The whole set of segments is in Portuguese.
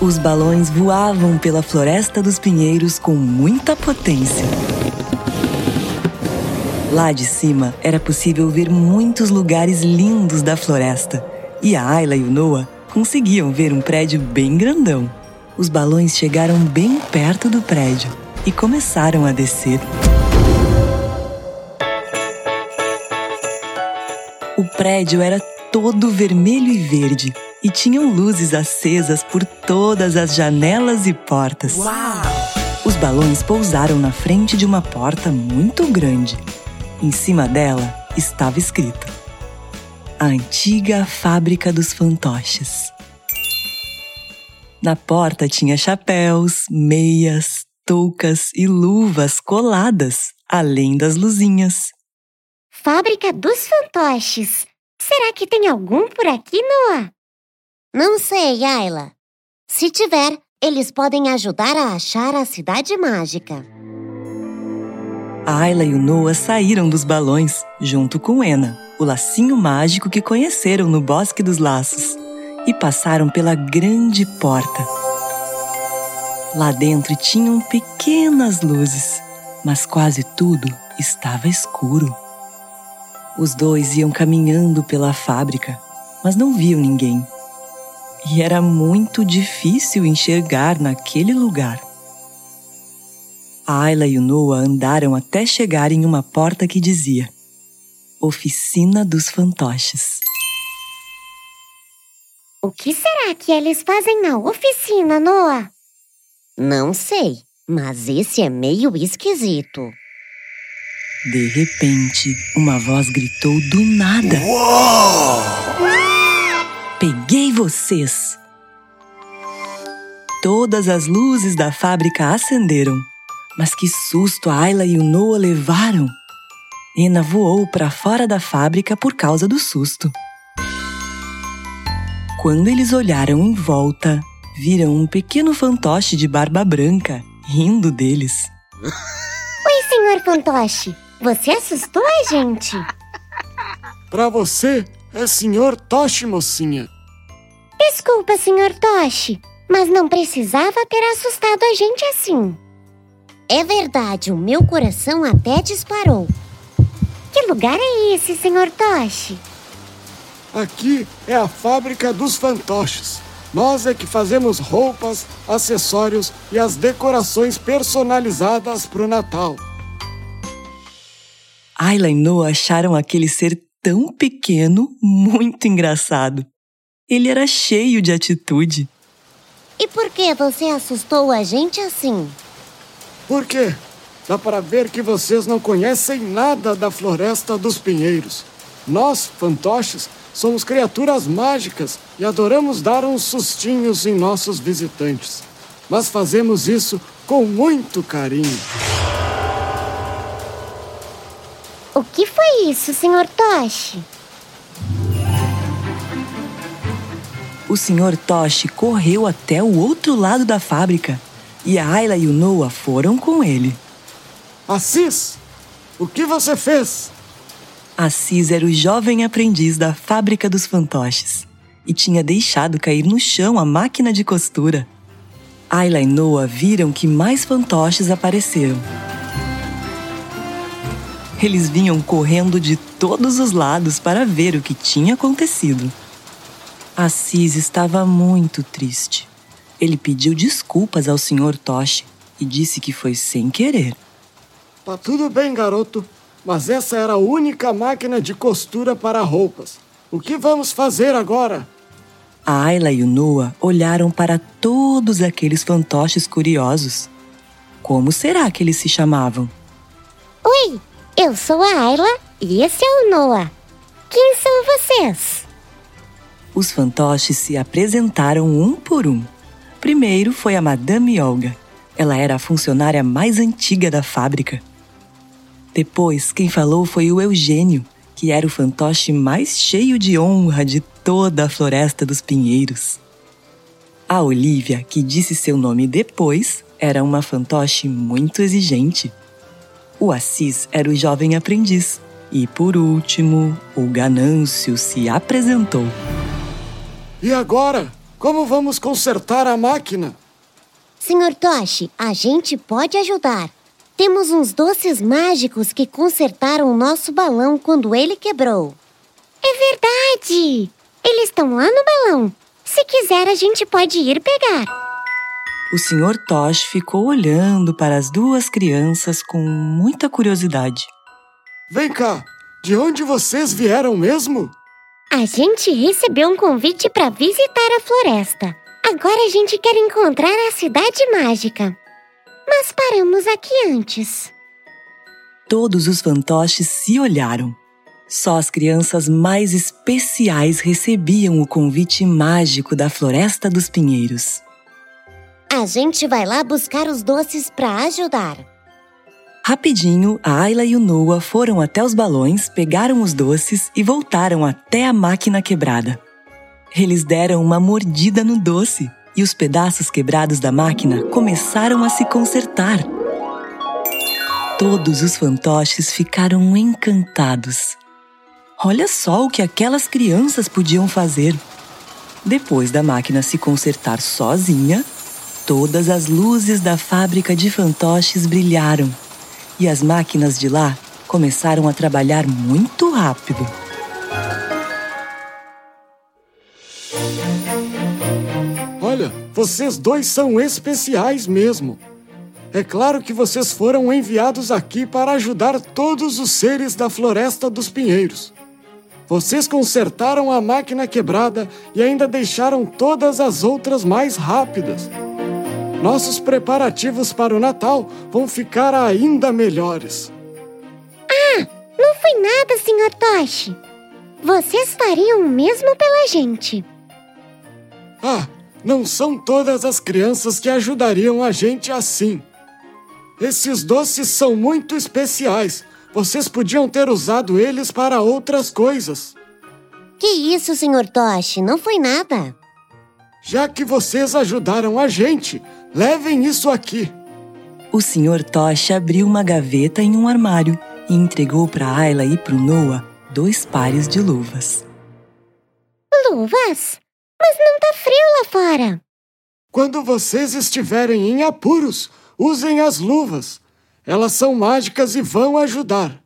Os balões voavam pela floresta dos pinheiros com muita potência. Lá de cima era possível ver muitos lugares lindos da floresta e a Ayla e o Noah conseguiam ver um prédio bem grandão. Os balões chegaram bem perto do prédio e começaram a descer. O prédio era todo vermelho e verde e tinham luzes acesas por todas as janelas e portas. Uau! Os balões pousaram na frente de uma porta muito grande. Em cima dela estava escrito: A antiga fábrica dos fantoches. Na porta tinha chapéus, meias, toucas e luvas coladas, além das luzinhas. Fábrica dos fantoches. Será que tem algum por aqui, Noah? Não sei, Ayla. Se tiver, eles podem ajudar a achar a cidade mágica. A Ayla e o Noah saíram dos balões, junto com Ena, o lacinho mágico que conheceram no Bosque dos Laços, e passaram pela grande porta. Lá dentro tinham pequenas luzes, mas quase tudo estava escuro. Os dois iam caminhando pela fábrica, mas não viam ninguém. E era muito difícil enxergar naquele lugar. A Ayla e o Noah andaram até chegar em uma porta que dizia Oficina dos Fantoches. O que será que eles fazem na oficina, Noah? Não sei, mas esse é meio esquisito. De repente, uma voz gritou do nada: Uau! Peguei vocês! Todas as luzes da fábrica acenderam, mas que susto a Ayla e o Noah levaram! Ena voou para fora da fábrica por causa do susto. Quando eles olharam em volta, viram um pequeno fantoche de barba branca rindo deles. Oi, senhor fantoche. Você assustou a gente. Pra você, é senhor Toshi, mocinha. Desculpa, senhor Toshi, mas não precisava ter assustado a gente assim. É verdade, o meu coração até disparou. Que lugar é esse, senhor Toshi? Aqui é a fábrica dos fantoches. Nós é que fazemos roupas, acessórios e as decorações personalizadas pro Natal. Ayla e Noah acharam aquele ser tão pequeno muito engraçado. Ele era cheio de atitude. E por que você assustou a gente assim? Por quê? Dá para ver que vocês não conhecem nada da Floresta dos Pinheiros. Nós, fantoches, somos criaturas mágicas e adoramos dar uns sustinhos em nossos visitantes. Mas fazemos isso com muito carinho. Que foi isso, senhor Toshi? O Sr. Toshi correu até o outro lado da fábrica e a Ayla e o Noah foram com ele. Assis, o que você fez? Assis era o jovem aprendiz da fábrica dos fantoches e tinha deixado cair no chão a máquina de costura. Ayla e Noah viram que mais fantoches apareceram. Eles vinham correndo de todos os lados para ver o que tinha acontecido. Assis estava muito triste. Ele pediu desculpas ao Sr. Toshi e disse que foi sem querer. Tá tudo bem, garoto, mas essa era a única máquina de costura para roupas. O que vamos fazer agora? A Ayla e o Noah olharam para todos aqueles fantoches curiosos. Como será que eles se chamavam? Oi, eu sou a Ayla e esse é o Noah. Quem são vocês? Os fantoches se apresentaram um por um. Primeiro foi a Madame Olga. Ela era a funcionária mais antiga da fábrica. Depois, quem falou foi o Eugênio, que era o fantoche mais cheio de honra de toda a Floresta dos Pinheiros. A Olivia, que disse seu nome depois, era uma fantoche muito exigente. O Assis era o jovem aprendiz. E, por último, o Ganâncio se apresentou. E agora? Como vamos consertar a máquina? Senhor Toshi, a gente pode ajudar. Temos uns doces mágicos que consertaram o nosso balão quando ele quebrou. É verdade! Eles estão lá no balão. Se quiser, a gente pode ir pegar. O Sr. Tosh ficou olhando para as duas crianças com muita curiosidade. Vem cá, de onde vocês vieram mesmo? A gente recebeu um convite para visitar a floresta. Agora a gente quer encontrar a cidade mágica. Mas paramos aqui antes. Todos os fantoches se olharam. Só as crianças mais especiais recebiam o convite mágico da Floresta dos Pinheiros. A gente vai lá buscar os doces para ajudar. Rapidinho, a Ayla e o Noah foram até os balões, pegaram os doces e voltaram até a máquina quebrada. Eles deram uma mordida no doce e os pedaços quebrados da máquina começaram a se consertar. Todos os fantoches ficaram encantados. Olha só o que aquelas crianças podiam fazer. Depois da máquina se consertar sozinha, todas as luzes da fábrica de fantoches brilharam e as máquinas de lá começaram a trabalhar muito rápido. Olha, vocês dois são especiais mesmo. É claro que vocês foram enviados aqui para ajudar todos os seres da Floresta dos Pinheiros. Vocês consertaram a máquina quebrada e ainda deixaram todas as outras mais rápidas. Nossos preparativos para o Natal vão ficar ainda melhores. Ah, não foi nada, Sr. Toshi. Vocês fariam o mesmo pela gente. Ah, não são todas as crianças que ajudariam a gente assim. Esses doces são muito especiais. Vocês podiam ter usado eles para outras coisas. Que isso, Sr. Toshi? Não foi nada. Já que vocês ajudaram a gente, levem isso aqui. O Sr. Tosh abriu uma gaveta em um armário e entregou para Ayla e para o Noah dois pares de luvas. Luvas? Mas não tá frio lá fora. Quando vocês estiverem em apuros, usem as luvas. Elas são mágicas e vão ajudar.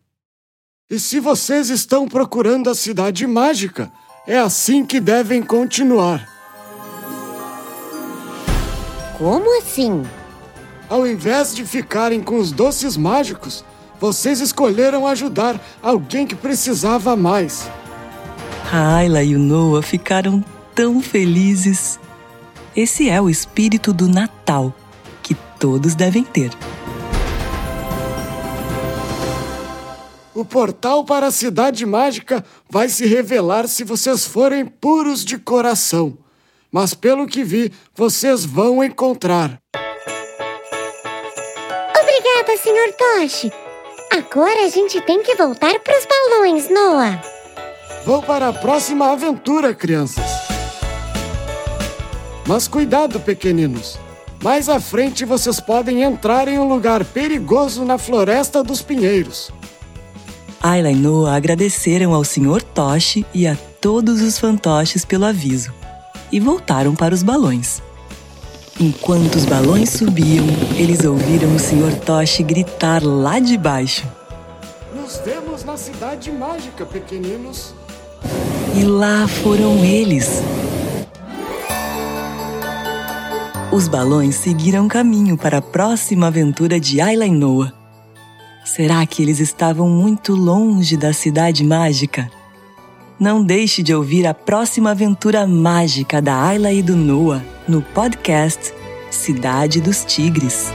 E se vocês estão procurando a cidade mágica, é assim que devem continuar. Como assim? Ao invés de ficarem com os doces mágicos, vocês escolheram ajudar alguém que precisava mais. A Ayla e o Noah ficaram tão felizes. Esse é o espírito do Natal que todos devem ter. O portal para a Cidade Mágica vai se revelar se vocês forem puros de coração. Mas pelo que vi, vocês vão encontrar. Obrigada, Sr. Toshi. Agora a gente tem que voltar para os balões, Noah. Vou para a próxima aventura, crianças. Mas cuidado, pequeninos. Mais à frente vocês podem entrar em um lugar perigoso na Floresta dos Pinheiros. Ayla e Noah agradeceram ao Sr. Toshi e a todos os fantoches pelo aviso e voltaram para os balões. Enquanto os balões subiam, eles ouviram o Sr. Toshi gritar lá de baixo. Nos vemos na Cidade Mágica, pequeninos. E lá foram eles. Os balões seguiram caminho para a próxima aventura de Ayla e Noah. Será que eles estavam muito longe da cidade mágica? Não deixe de ouvir a próxima aventura mágica da Ayla e do Noah no podcast Cidade dos Tigres.